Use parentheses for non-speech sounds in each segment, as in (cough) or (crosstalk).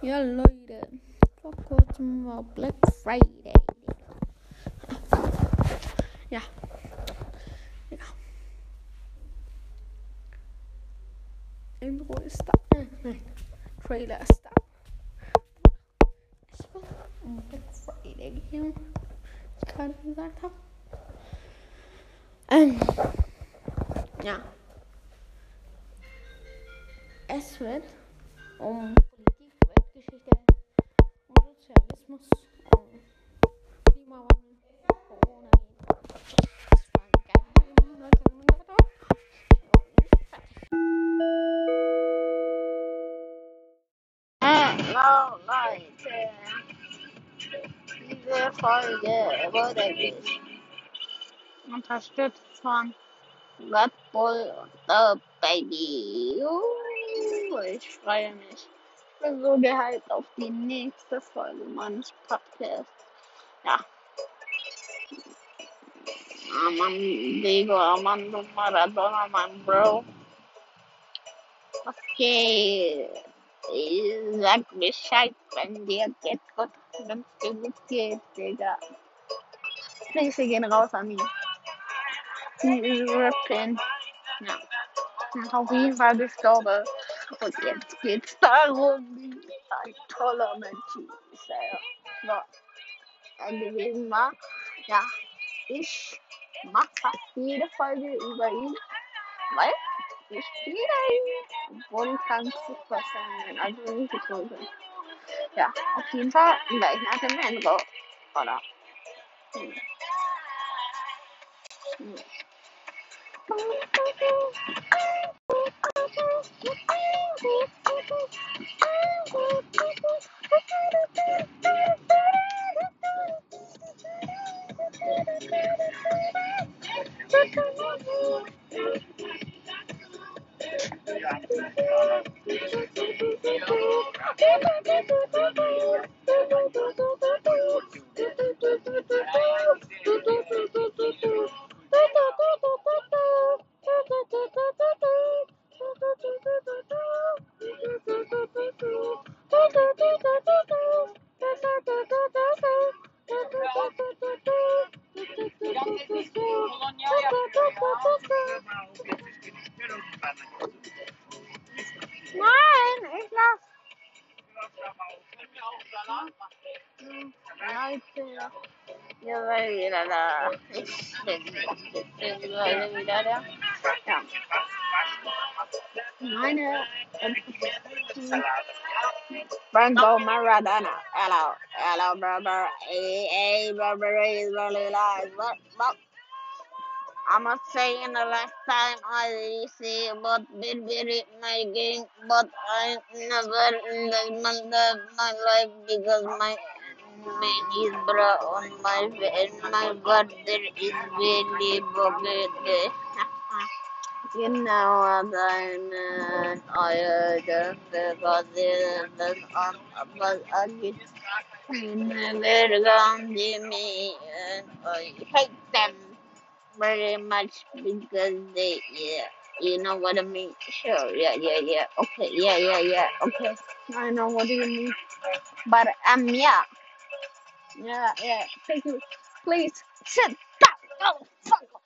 Ja, Leute. Vor kurzem war Black Friday. Ja. Ja. Intro ist da. Nein. Trailer ist da. Ich um Black Friday. Was ich gerade gesagt habe. Ähm. Ja. Es wird um Sozialismus, um Klimawandel, Corona. Hallo Leute, diese Folge wurde unterstützt von Red Bull und The Baby. Uh, ich freue mich. Ich bin so gehypt auf die nächste Folge meines Podcasts. Ja. Armand Diego Armando Maradona, mein Bro. Geht? Sag Bescheid, wenn dir geht gut, wenn es dir gut geht, Digga. Grüße gehen raus an die. Die ist rippin'. Ja. Ist auf jeden Fall gestorben. Und jetzt geht's darum, wie ein toller Mensch ja, er gewesen war. Ja, ich mach fast jede Folge über ihn, weil ich spiele ihn, ich ganz super sein also nicht getroffen bin. Ja, auf jeden Fall gleich nach dem Intro. Oder? Hm. Hm. Nein, Maradona. Hello, hello, brother. Hey, brother, is really nice. What, what? I'm not saying the last time I see but did it making, but I never in of my life because my man is bra on my face. My God, there is really bucket. (laughs) I just because it is on but I get never gonna me and I hate them very much because they yeah you know what I mean sure yeah yeah yeah okay yeah yeah yeah okay I know what you mean but um yeah yeah yeah thank you. Please sit down. Oh fuck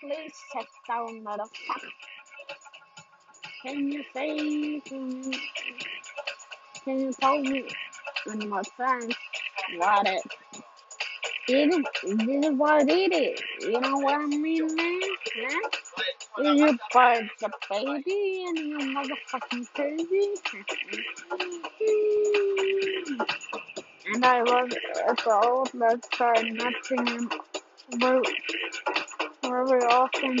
please sit down motherfucker can you say me can you tell me in my friends what it it is, this is what it is. You know what I mean, man? Huh? Is you birds a baby and you motherfucking crazy? (laughs) and I was at the outlet side Nottingham very, very often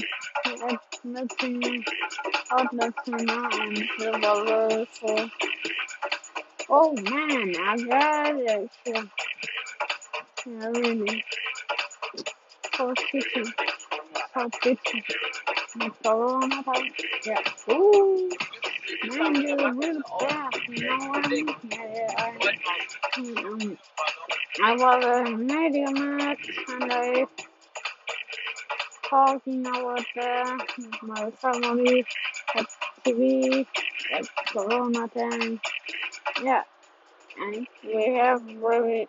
outlets you know and were very. Oh man, I got it. Yeah, yeah really. So sticky. So sticky. My corona time. Yeah. Ooh. Man, you're really bad. You know what I mean? Yeah, yeah, I, um, I was a media match and I talking about my family at TV like Corona time. Yeah, and we have really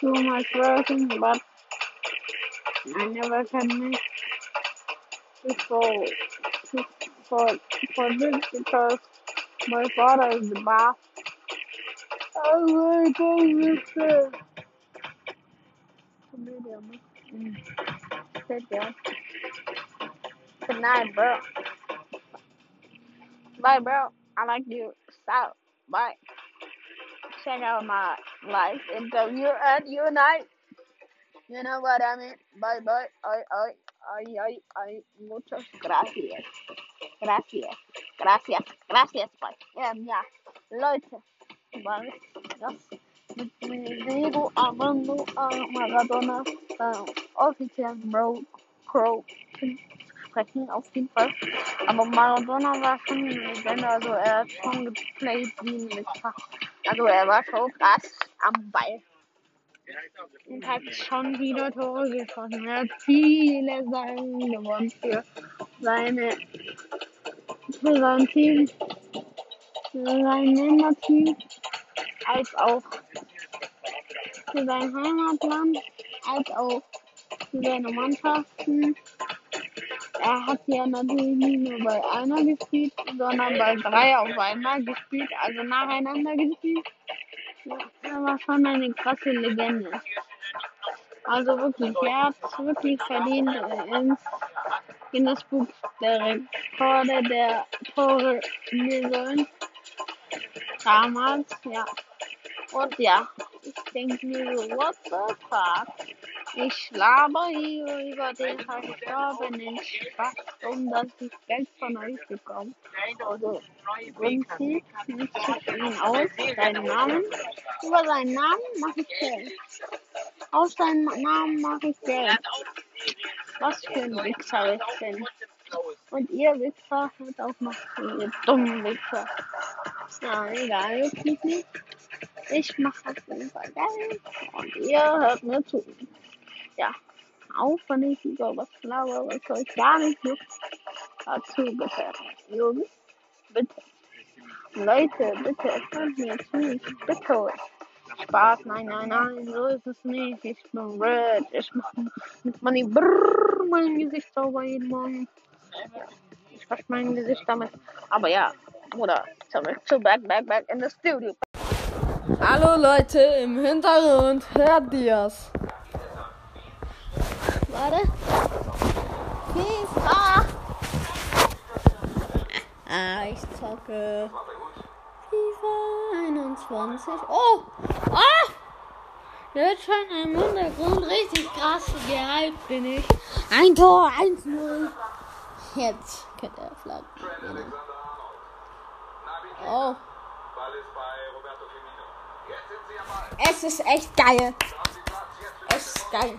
too much working, but I never can make this for for for this because my father is the boss. I'm going to this. Mm. Mm. Good job. Good night, bro. Bye, bro. I like you. Stop. Bye. Check out my live interview at Unite. You know what I mean? Bye, bye. Ay, ay, ay, ay, ay. Muchas gracias. Gracias. Gracias. Gracias, bye. Ähm, ja, Leute. Was? Das mit Armando äh, Maradona äh, offiziell Bro Crow sprechen, auf jeden Fall. Aber Maradona war schon eine Legende, also er hat schon geplayt wie ein Wichser. Also er war schon krass am Ball. Und hat schon wieder Tore geschossen. Er hat viele Sachen gewonnen für seine für sein Team, für sein Länderteam, als auch für sein Heimatland, als auch seine Mannschaften. Er hat ja natürlich nicht nur bei einer gespielt, sondern bei drei auf einmal gespielt, also nacheinander gespielt. Er war schon eine krasse Legende. Also wirklich, er hat es wirklich verdient, äh, ins Guinness Buch der Rekorde der Tore Saison. Damals, ja. Und ja, ich denke mir so, what the fuck? Ich laber hier über den verstorbenen Spaß, um dass ich Geld von euch bekomme. Also, Prinzip, ich schicke ihn aus, seinen Namen. Über seinen Namen mache ich Geld. Aus seinem Namen mache ich Geld. Was für ein Wichser ich bin. Und ihr Wichser hört auch zu, ihr dummen Wichser. Ja, egal, nicht. Ich mache auf jeden Fall Geld und ihr hört mir zu. Ja, auch wenn ich über was glaube, was euch gar nicht juckt, dazu bitte. Jungs, bitte. Leute, bitte, hört mir zu, ich bitte euch. Spaß, nein, nein, nein, so ist es nicht. Ich bin red, ich mache mit Money brrr, mein Gesicht sauber jeden Morgen. Ich wasche mein Gesicht damit. Aber ja, Bruder, zurück zu Back, Back, Back in the Studio. Hallo Leute, im Hintergrund hört ihr's. Warte. FIFA. Ah, ich zocke. FIFA 21. Oh! Ah! Der wird schon im Hintergrund richtig krass gehypt bin ich. Ein Tor, 1-0. Jetzt könnte er flaggen. Oh. Es ist echt geil. Es ist geil.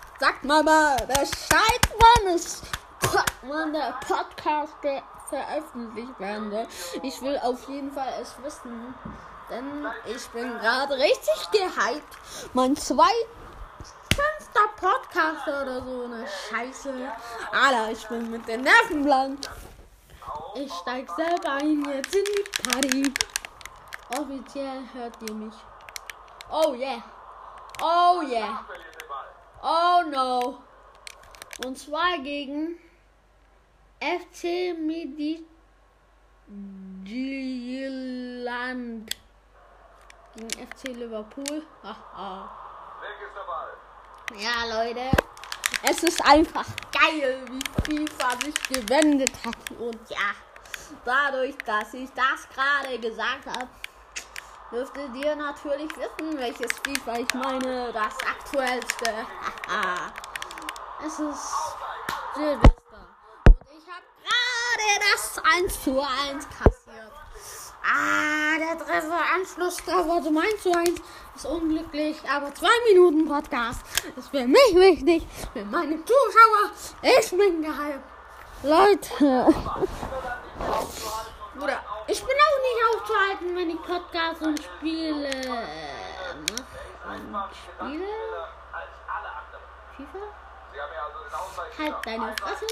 sagt mal Bescheid, wann es wann der Podcast veröffentlicht werden soll. Ich will auf jeden Fall es wissen, denn ich bin gerade richtig gehypt. Mein zwei Podcast oder so eine Scheiße. Alter, ich bin mit den Nerven blank. Ich steig selber ein jetzt in die Party. Offiziell hört ihr mich. Oh yeah. Oh yeah. Oh no. Und zwar gegen FC Midtjylland. Gegen FC Liverpool. Haha. Ja, Leute. Es ist einfach geil, wie FIFA sich gewendet hat. Und ja, dadurch, dass ich das gerade gesagt habe, dürftet ihr natürlich wissen, welches FIFA ich meine. Das aktuellste. Es ist Silvester. Und ich habe gerade das 1 zu 1 kassiert. Ah, der Treffer, Anschlusstreffer zum 1 zu 1 ist unglücklich, aber 2 Minuten Podcast ist für mich wichtig, für meine Zuschauer. Ich bin gehypt. Leute. Ich bin auch nicht aufzuhalten, wenn ich Podcast und Spiele mache. Und spiele? FIFA? Halt deine Fresse.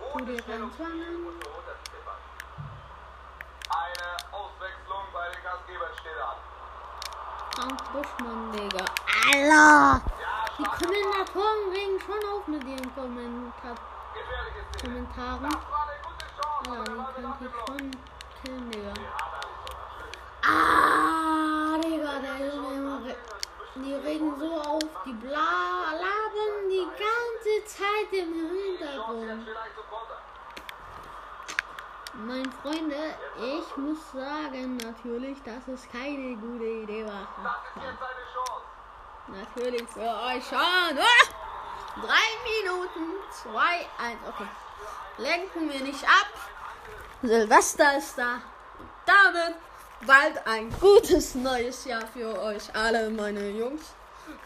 Du dir keinen. Eine Auswechslung bei den Gastgebern steht an. Frank Buschmann, Digga. Alter! Die Kommentatoren regen schon auf mit ihren Kommentar. Kommentaren. Ja, die könnte ich schon killen, Digga. Ah, Digga, der Junge immer Die regen so auf, die bla labern die ganze Zeit im Hintergrund. Mein Freunde, ich muss sagen natürlich, dass es keine gute Idee war. Natürlich für euch schon. Ah! Drei Minuten, zwei, eins. Okay. Lenken wir nicht ab. Silvester ist da. Und damit bald ein gutes neues Jahr für euch alle, meine Jungs.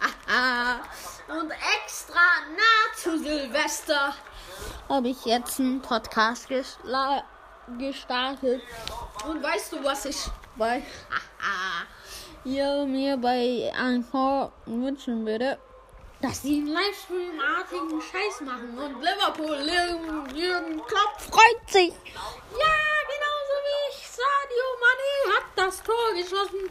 Aha. (laughs) Und extra nah zu Silvester habe ich jetzt einen Podcast gestartet. Und weißt du, was ich bei (laughs) hier mir bei Anchor wünschen würde? Dass sie einen Livestream-artigen Scheiß machen und Liverpool, Jürgen, Klopp freut sich. Ja, genauso wie ich. Sadio Mane hat das Tor geschossen.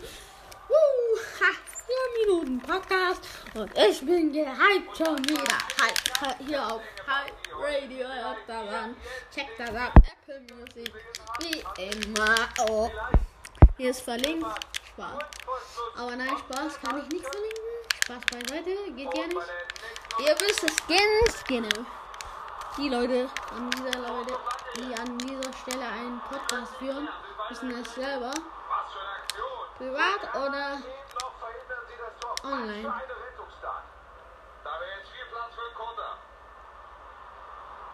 Uh, ha, vier Minuten Podcast und ich bin gehypt schon wieder. Hype, hype, hier auf Hype Radio, hört da ran. Checkt das ab, Apple Music, wie immer. Oh, hier ist verlinkt. Spaß. Aber nein, Spaß kann ich nicht verlinken. Spaß beiseite, geht ja nicht. Ihr wisst es ganz genau. Die Leute, an dieser Leute, die an dieser Stelle einen Podcast führen, wissen es selber. Privat oder. Online.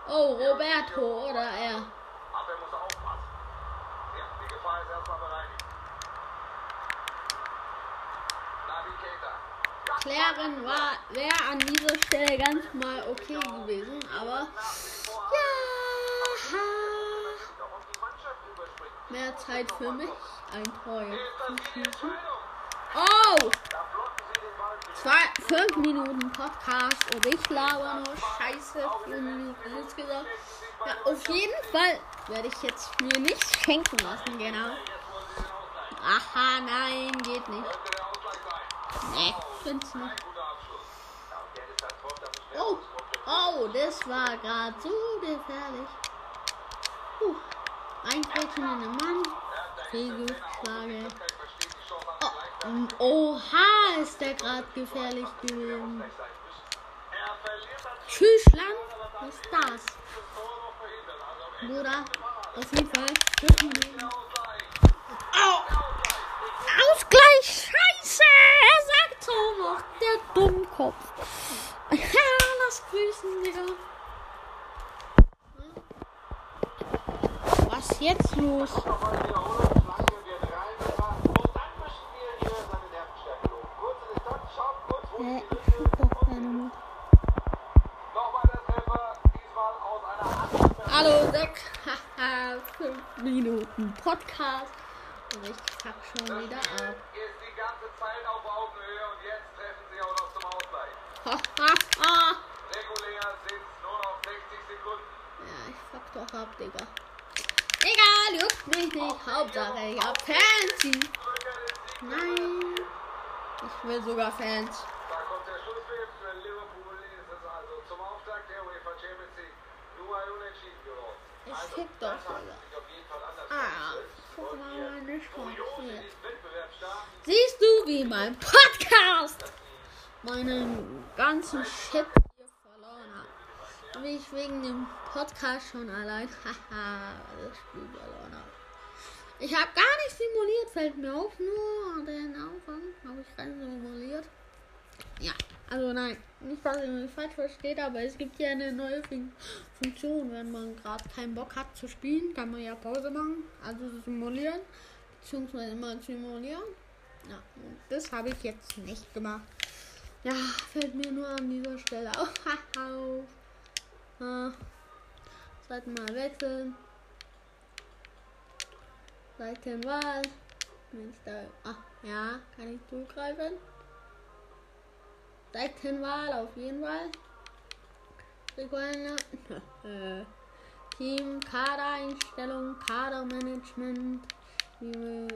Oh, Roberto oder er. Abwehr muss aufpassen. Ja, die Gefahr ist erstmal bereinigt. Klären war wäre an dieser Stelle ganz mal okay gewesen, aber ja, mehr Zeit für mich, ein Tor schießen. Oh, zwei, fünf Minuten Podcast und ich laber nur Scheiße, vier Minuten insgesamt. Ja, auf jeden Fall werde ich jetzt mir nichts schenken lassen, genau. Aha, nein, geht nicht. Könnte der Ausgleich sein. Nee, find's nicht. Oh, oh, das war gerade so gefährlich. Puh, ein Quetschen in den Mann. Fehlgeschlagen. Oh, oha, ist der gerade gefährlich gewesen. Tschüss, Land. Was ist das? Bruder, auf jeden Fall. Au! Ausgleich, scheiße! Er sagt so noch, der Dummkopf. Ja, lass grüßen, Digga. Was jetzt los? Einer Hand. Hallo, Deck. Haha, (laughs) fünf Minuten Podcast. Und ich fuck schon wieder ab. Ganze Zeit auf Augenhöhe und jetzt treffen sie auch noch zum Ausgleich. (laughs) Regulär sind es nur noch 60 Sekunden. Ja, ich fuck doch ab, Digga. Egal, juckt mich nicht. Hauptsache, ich hab Fans. Nein. Ich will sogar Fans. Da kommt der Schlusspfiff. Für Liverpool ist es also zum Auftakt der UEFA Champions League nur ein Unentschieden geworden. Doch, auf jeden Fall anders Ah, dargestellt. guck mal meine Sprache. Siehst du, wie mein Podcast meinen ganzen Shit hier verloren hat? Wie ich wegen dem Podcast schon allein, (laughs) haha, das Spiel verloren habe. Ich habe gar nicht simuliert, fällt mir auf, nur den Anfang habe ich rein simuliert. Ja, Also nein, nicht, dass ihr mich falsch versteht, aber es gibt hier eine neue Fun Funktion. Wenn man gerade keinen Bock hat zu spielen, kann man ja Pause machen, also simulieren, beziehungsweise immer simulieren. Ja, das habe ich jetzt nicht gemacht. Ja, fällt mir nur an dieser Stelle auf. (laughs) Ah, Seiten mal wechseln. Seitenwahl. Ah, ja, kann ich zugreifen. Seitenwahl auf jeden Fall. (laughs) Team, Kadereinstellung, Kadermanagement. Wie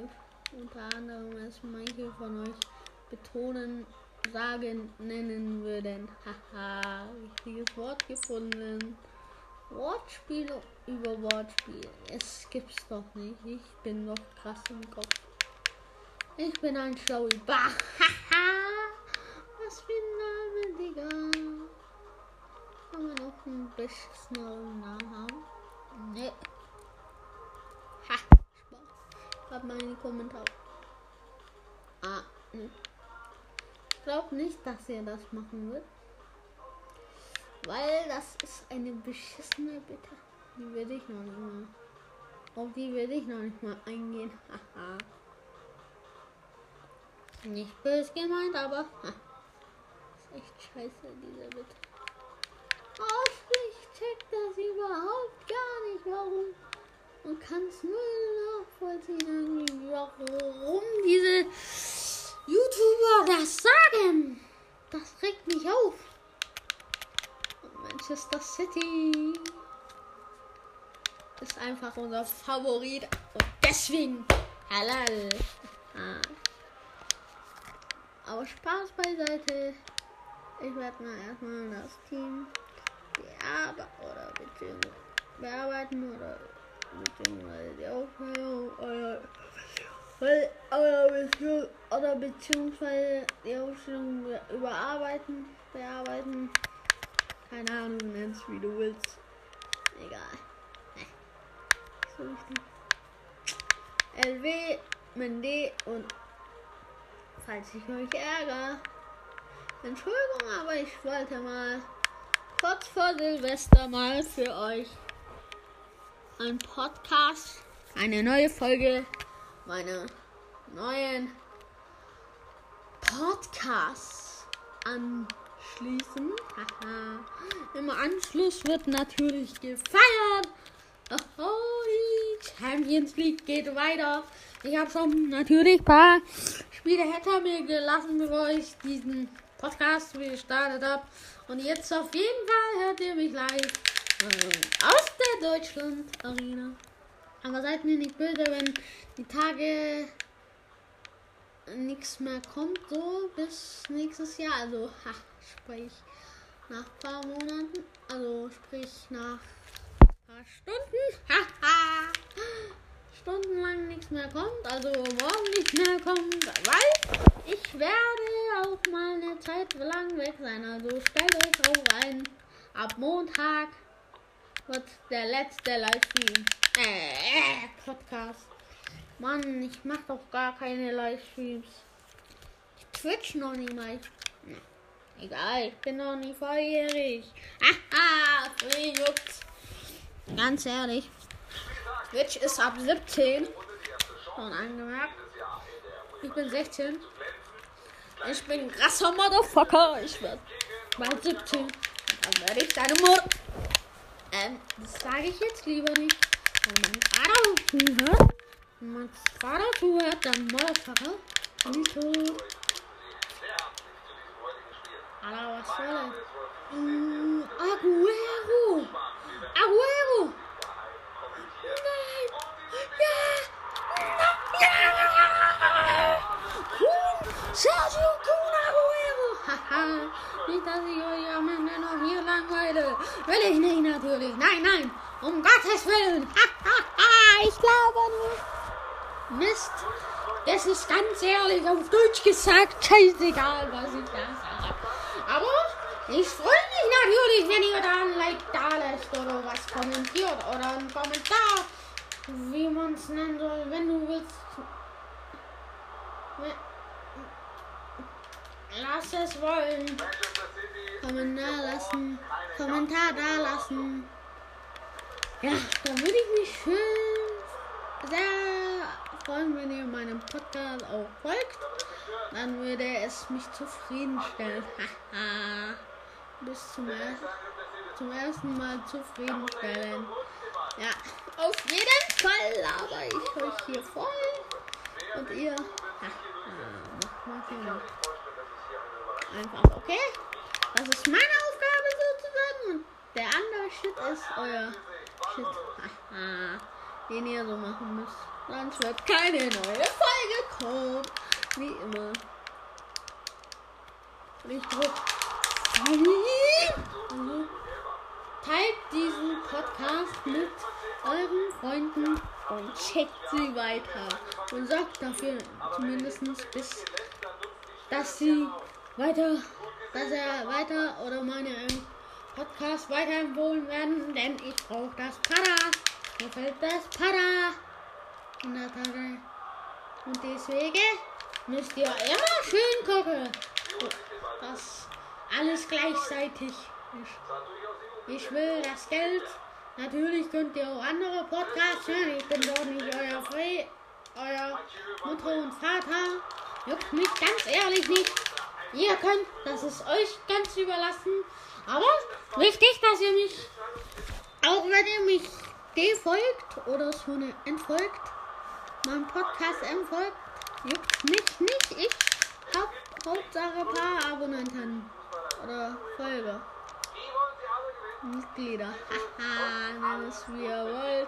unter anderem es manche von euch betonen, sagen, nennen würden. Haha, richtiges Wort gefunden. Wortspiel über Wortspiel. Es gibt's doch nicht. Ich bin noch krass im Kopf. Ich bin ein Schlaui. Haha. Was für ein Name, Digga. Kann man noch einen beschissenen Namen haben? Nee. Ha. Schreibt mal in die Kommentare. Ah, ne. Ich glaube nicht, dass er das machen wird. Weil das ist eine beschissene Bitte. Die werde ich noch nicht mal. Auf die werde ich noch nicht mal eingehen. Haha. nicht böse gemeint, aber. (laughs) Ist echt scheiße, diese Bitte. Auch ich check das überhaupt gar nicht, warum. Und kann es nur nachvollziehen, warum diese YouTuber das sagen. Das regt mich auf. Manchester City ist einfach unser Favorit. Und deswegen halal. Ah. Aber Spaß beiseite. Ich werde mal erstmal das Team bearbeiten oder bearbeiten oder beziehungsweise die Aufhörung oder, oder, oder beziehungsweise die Aufstellung überarbeiten, bearbeiten. Keine Ahnung, nenn's wie du willst. Egal. So. LW, Mende und falls ich euch ärgere. Entschuldigung, aber ich wollte mal kurz vor Silvester mal für euch ein Podcast, eine neue Folge meiner neuen Podcasts anschließen. Haha. Im Anschluss wird natürlich gefeiert. Oh, die Champions League geht weiter. Ich habe schon natürlich ein paar Spiele hinter mir gelassen, bevor ich diesen Podcast gestartet habe. Und jetzt auf jeden Fall hört ihr mich live äh, aus der Deutschland Arena. Aber seid mir nicht böse, wenn die Tage nichts mehr kommt, so bis nächstes Jahr. Also, (laughs) ha, sprich nach ein paar Monaten, also sprich nach ein paar Stunden, (laughs) haha, stundenlang nichts mehr kommt, also morgen nicht mehr kommt, weil ich werde auch mal eine Zeit lang weg sein. Also stellt euch auch ein, ab Montag wird der letzte Livestream, äh, Podcast. Mann, ich mach doch gar keine Livestreams. Ich twitch noch nicht mal. Egal, ich bin noch nicht volljährig. Haha, juckt's. Ganz ehrlich. Twitch ist ab 17. Schon angemerkt. Ich bin 16. Ich bin ein krasser Motherfucker. Ich werde bald 17. Dann werde ich deine Mutter. Ähm, das sage ich jetzt lieber nicht. Wenn mein Vater zuhört. Wenn mein Vater zuhört, dann Motherfucker. So. Alter, was soll das? Aguero! Gesagt scheißegal, was ich da sage. Aber ich freue mich natürlich, wenn ihr da ein Like da lässt oder was kommentiert oder einen Kommentar, wie man es nennen soll, wenn du willst. Lass es wollen. Kommentar lassen. Kommentar da lassen. Ja, dann würde ich mich schön sehr freuen, wenn ihr meinem Podcast auch folgt. Dann würde es mich zufriedenstellen. Haha. (laughs) Bis zum, er zum ersten Mal zufriedenstellen. Ja, auf jeden Fall laber ich euch hier voll. Und ihr haha. Einfach, okay? Das ist meine Aufgabe sozusagen. Und der andere Shit ist euer Shit. Haha. (laughs) Den ihr so machen müsst. Sonst wird keine neue Folge kommen. Wie immer. Ich drück. Also, teilt diesen Podcast mit euren Freunden und checkt sie weiter. Und sorgt dafür zumindest bis, dass sie weiter, dass er weiter oder meine ähm, Podcast weiterempfohlen werden, denn ich brauche das Para. Mir fällt das Para. Und deswegen müsst ihr immer schön gucken, dass alles gleichzeitig ist. Ich will das Geld. Natürlich könnt ihr auch andere Podcasts hören. Ich bin doch nicht euer Fre euer Mutter und Vater. Juckt mich ganz ehrlich nicht. Ihr könnt, das ist euch ganz überlassen. Aber wichtig, dass ihr mich, auch wenn ihr mich defolgt oder so entfolgt, meinem Podcast entfolgt, juckt mich nicht. Ich hab Hauptsache paar Abonnenten oder Folger. Mitglieder. (laughs) Haha, nennt es wie ihr wollt.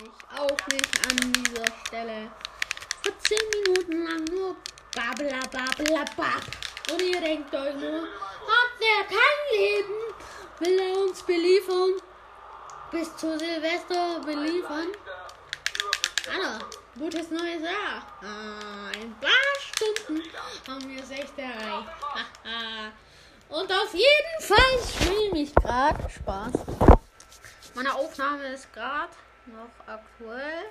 Mich auch nicht an dieser Stelle. 14 Minuten lang nur Babla, babla, bab. Und ihr denkt euch nur, hat der kein Leben? Will er uns beliefern? Bis zu Silvester beliefern? Hallo, gutes neues Jahr. Ah, ein paar Stunden haben wir es echt erreicht. (laughs) Und auf jeden Fall streame ich gerade. Spaß. Meine Aufnahme ist gerade noch aktuell.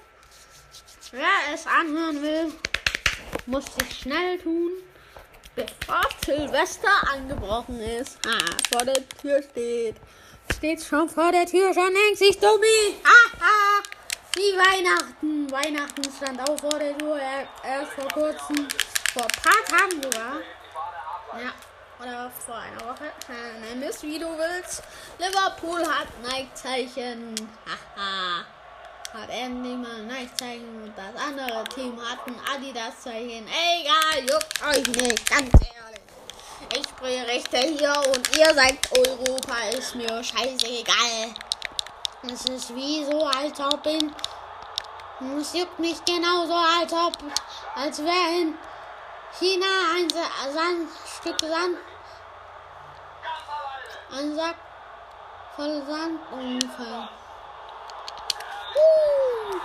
Wer es anhören will, muss sich schnell tun, bevor Silvester angebrochen ist. Ah, vor der Tür steht. Steht schon vor der Tür, schon denkt sich Dummi. Haha. Wie Weihnachten. Weihnachten stand auch vor der Tür. er- Erst vor kurzem. Vor ein paar Tagen sogar. Ja. Oder vor einer Woche. Nenn es wie du willst. Liverpool hat Nike-Zeichen. Haha. Hat endlich mal ein Nike-Zeichen und das andere Team hat ein Adidas-Zeichen. Egal, juckt euch nicht, ganz ehrlich. Ich berichte hier und ihr sagt Europa, ist mir scheißegal. Es ist wie so, als ob in. Es juckt mich genauso, als ob. Als wäre in China ein Sa Sand, Stück Sand. Ein Sack voll Sand umgefallen. Uh,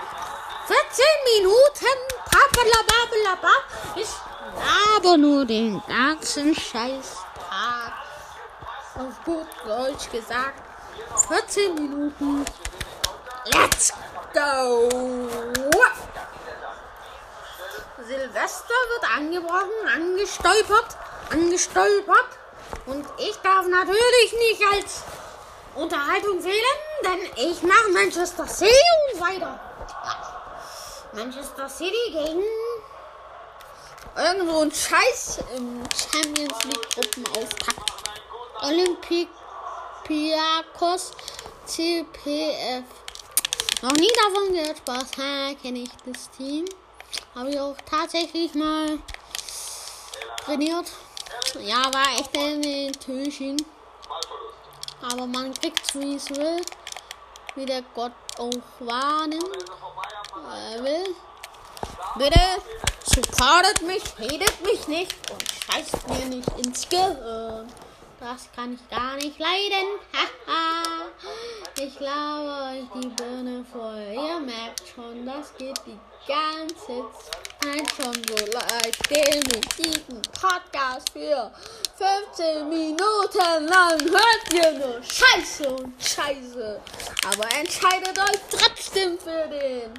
14 Minuten. Papalababelaba. Ich aber nur den ganzen scheiß Tag. Auf gut Deutsch gesagt. 14 Minuten. Let's go. Silvester wird angebrochen, angestolpert, angestolpert. Und ich darf natürlich nicht als Unterhaltung fehlen, denn ich mache Manchester City und weiter. Manchester City gegen irgendwo ein Scheiß im Champions League Gruppenauftakt. Olympiakos CPF. Noch nie davon gehört, Spaß. Ha, kenne ich das Team. Habe ich auch tatsächlich mal trainiert. Ja, war echt eine Enttäuschung. Aber man kriegt wie es will. Wie der Gott auch wahrnimmt. Äh, will. Bitte supportet mich, redet mich nicht und scheißt mir nicht ins Gehirn. Das kann ich gar nicht leiden. Haha. ich laber euch die Birne voll. Ihr merkt schon, das geht die ganze Zeit schon so leid. Den diesen Podcast für 15 Minuten lang hört ihr nur Scheiße und Scheiße. Aber entscheidet euch trotzdem für den.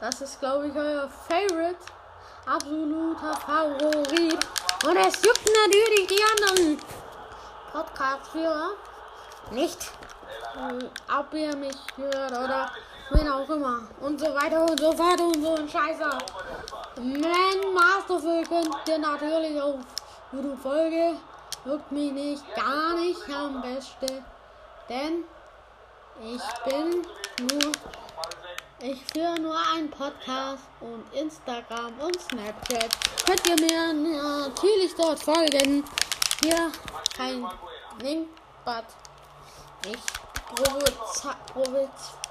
Das ist, glaube ich, euer Favorite. Absoluter Favorit. Und es juckt natürlich die anderen Podcast-Führer nicht, äh, ob ihr mich hört oder wen auch immer. Und so weiter und so fort und so ein Scheiße. Man Masterful könnt ihr natürlich auf YouTube Folge. Juckt mich nicht, gar nicht am besten. Denn ich bin nur ich führe nur einen Podcast und Instagram und Snapchat. Könnt ihr mir natürlich dort folgen. Hier kein Link, but ich prophezei,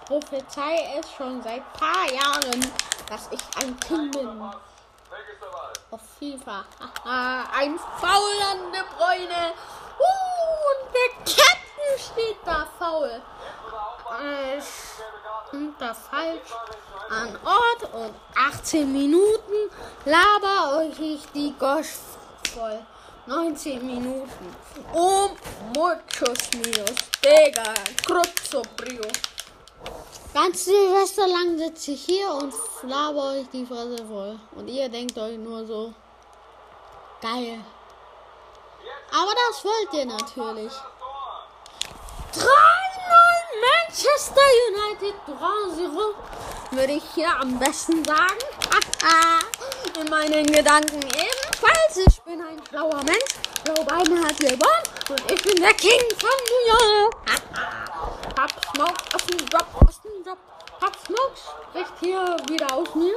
prophezei, es schon seit paar Jahren, dass ich ein Kind bin. Auf FIFA. Ein faulende Bräune. Uh, und der Captain steht da faul. Äh, unter falsch an Ort und 18 Minuten laber euch ich die Gosch voll. 19 Minuten. Um muchos míos. Digga, Cruzzo Brio. Ganz Silvester lang sitze ich hier und laber euch die Fresse voll. Und ihr denkt euch nur so, geil. Aber das wollt ihr natürlich. 3-0 Manchester United 3-0 würde ich hier am besten sagen. (laughs) In meinen Gedanken ebenfalls. Ich bin ein schlauer Mensch. Joe Biden hat gewonnen und ich bin der King von New York. Pop Smoke aus dem Job, aus dem Job. Pop Smoke spricht hier wieder aus mir.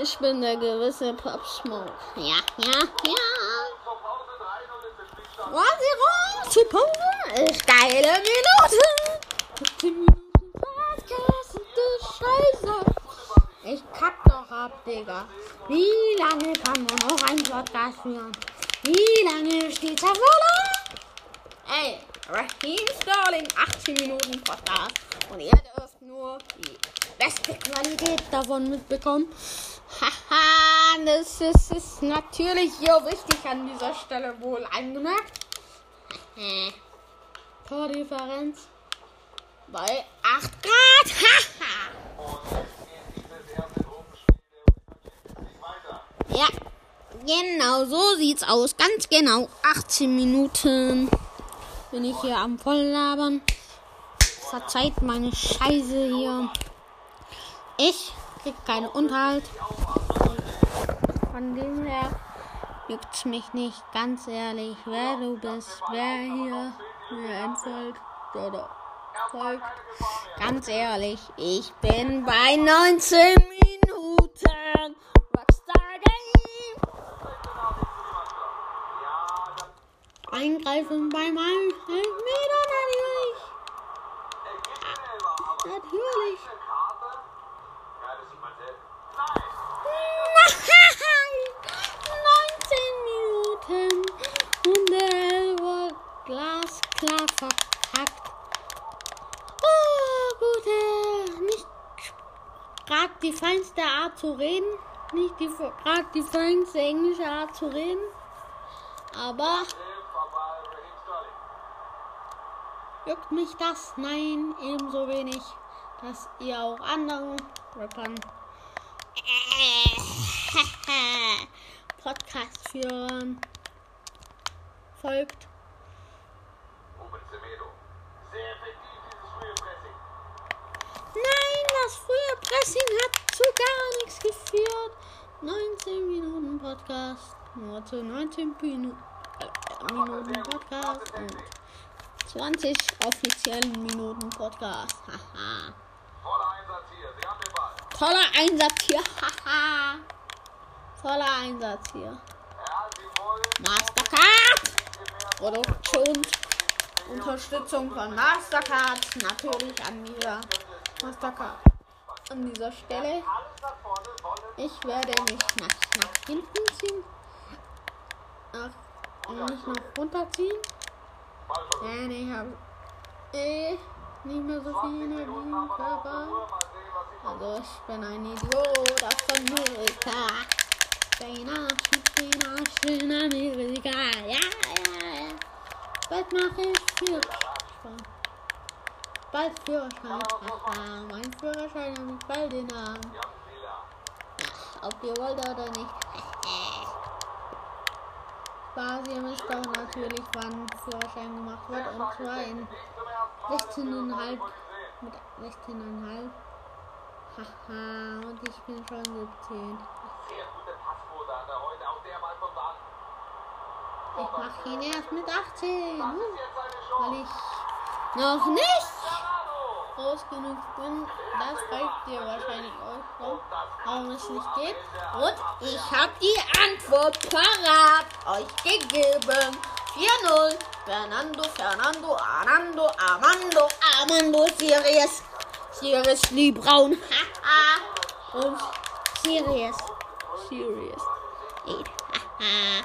Ich bin der gewisse Pop Smoke. Ja, ja, ja. Was zur Pause ist geile Minute. 15 Minuten Podcast und Scheiße. Ich kack doch ab, Digga. Wie lange kann man noch einen Podcast führen? Wie lange steht der Voller? Ey, Raheem Sterling, 18 Minuten Podcast. Und ihr dürft nur die beste Qualität davon mitbekommen. Haha, das ist, ist natürlich hier wichtig an dieser Stelle wohl angemerkt. Tordifferenz bei 8 Grad. Haha. ja, genau so sieht's aus. Ganz genau. 18 Minuten bin ich hier am Volllabern. Verzeiht meine Scheiße hier. Ich krieg keinen Unterhalt. Von dem her juckt's mich nicht, ganz ehrlich, wer du bist, wer hier mir entfolgt oder folgt. Ganz ehrlich, ich bin bei 19 Minuten. Eingreifen bei meinem Elfmeter natürlich. Natürlich. Nein! 19 Minuten und der war glasklar verkackt. Oh, gut, äh, nicht gerade die feinste Art zu reden, nicht gerade die feinste englische Art zu reden, aber juckt mich das? Nein, ebenso wenig, dass ihr auch anderen Rappern (laughs) Podcast-Führern folgt. Nein, das frühe Pressing hat zu gar nichts geführt. 19 Minuten Podcast, nur zu 19 Minu äh, Minuten Podcast und 20 offiziellen Minuten Podcast. Haha. Toller Einsatz hier. Haha. Toller Einsatz hier. Mastercard. Produktion. Unterstützung von Mastercard. Natürlich an dieser Mastercard. An dieser Stelle. Ich werde mich nach, nach hinten ziehen. Nach, nicht nach runterziehen. Denn ich habe eh nicht mehr so viel Energie im Körper. Also ich bin ein Idiot aus Amerika. Spinach, Spinach, in Amerika. Ja, ja, ja. Bald mache ich Führerschein. Bald Führerschein. Haha, mein Führerschein habe ich bald Hand. Ja, ob ihr wollt oder nicht. (laughs) Doch natürlich, wann Führerschein gemacht wird. Und zwar in 16,5. Mit 16,5. Haha, und ich bin schon 17. Sehr gute Passquote hat er heute. Auch der Ball kommt an. Ich mach ihn erst mit 18. Das hm. Weil ich noch nicht. Groß genug bin. Das reicht dir wahrscheinlich auch. Warum es nicht geht. Und ich habe die Antwort parat euch gegeben. 4-0. Fernando, Fernando, Armando, Armando, Armando, Sirius. Sirius Lee Braun. Haha. Und Sirius. Sirius. Haha.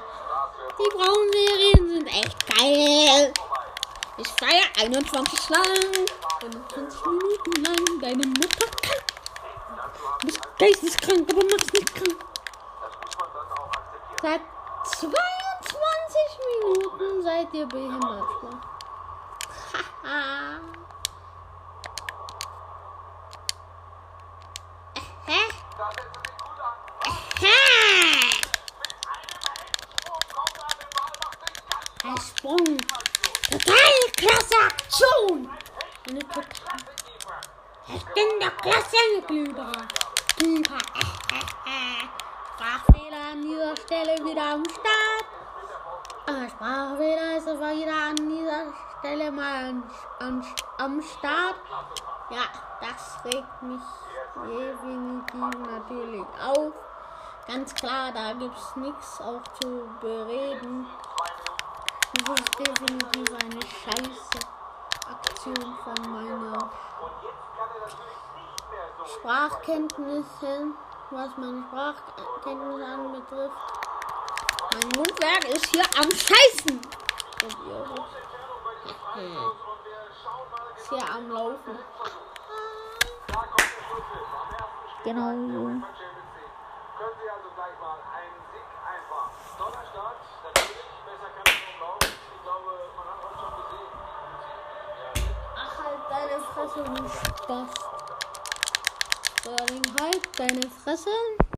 Die braunen Serien sind echt geil. Ich feiere 21 lang. 25 Minuten lang deine Mutter krank. Du bist geisteskrank, aber mach's nicht krank. Seit 22 Minuten seid ihr behindert. Haha. Hä? Hä? Ein Sprung. Total klasse Aktion. Eine total. Ich bin der Klassenklüber. Klüber. (laughs) Sprachfehler an dieser Stelle wieder am Start. Ah, Sprachfehler ist aber wieder an dieser Stelle mal an, an, am Start. Ja, das regt mich definitiv natürlich auf. Ganz klar, da gibt es nichts auch zu bereden. Das ist definitiv eine scheiße Aktion von meiner Sprachkenntnissen, was meine Sprachkenntnisse anbetrifft. Mein Mundwerk ist hier am Scheißen. Und ihr ist hier am Laufen. Genau so. Können Sie also gleich mal Fresse, du Spaß. Sterling, halt deine Fresse.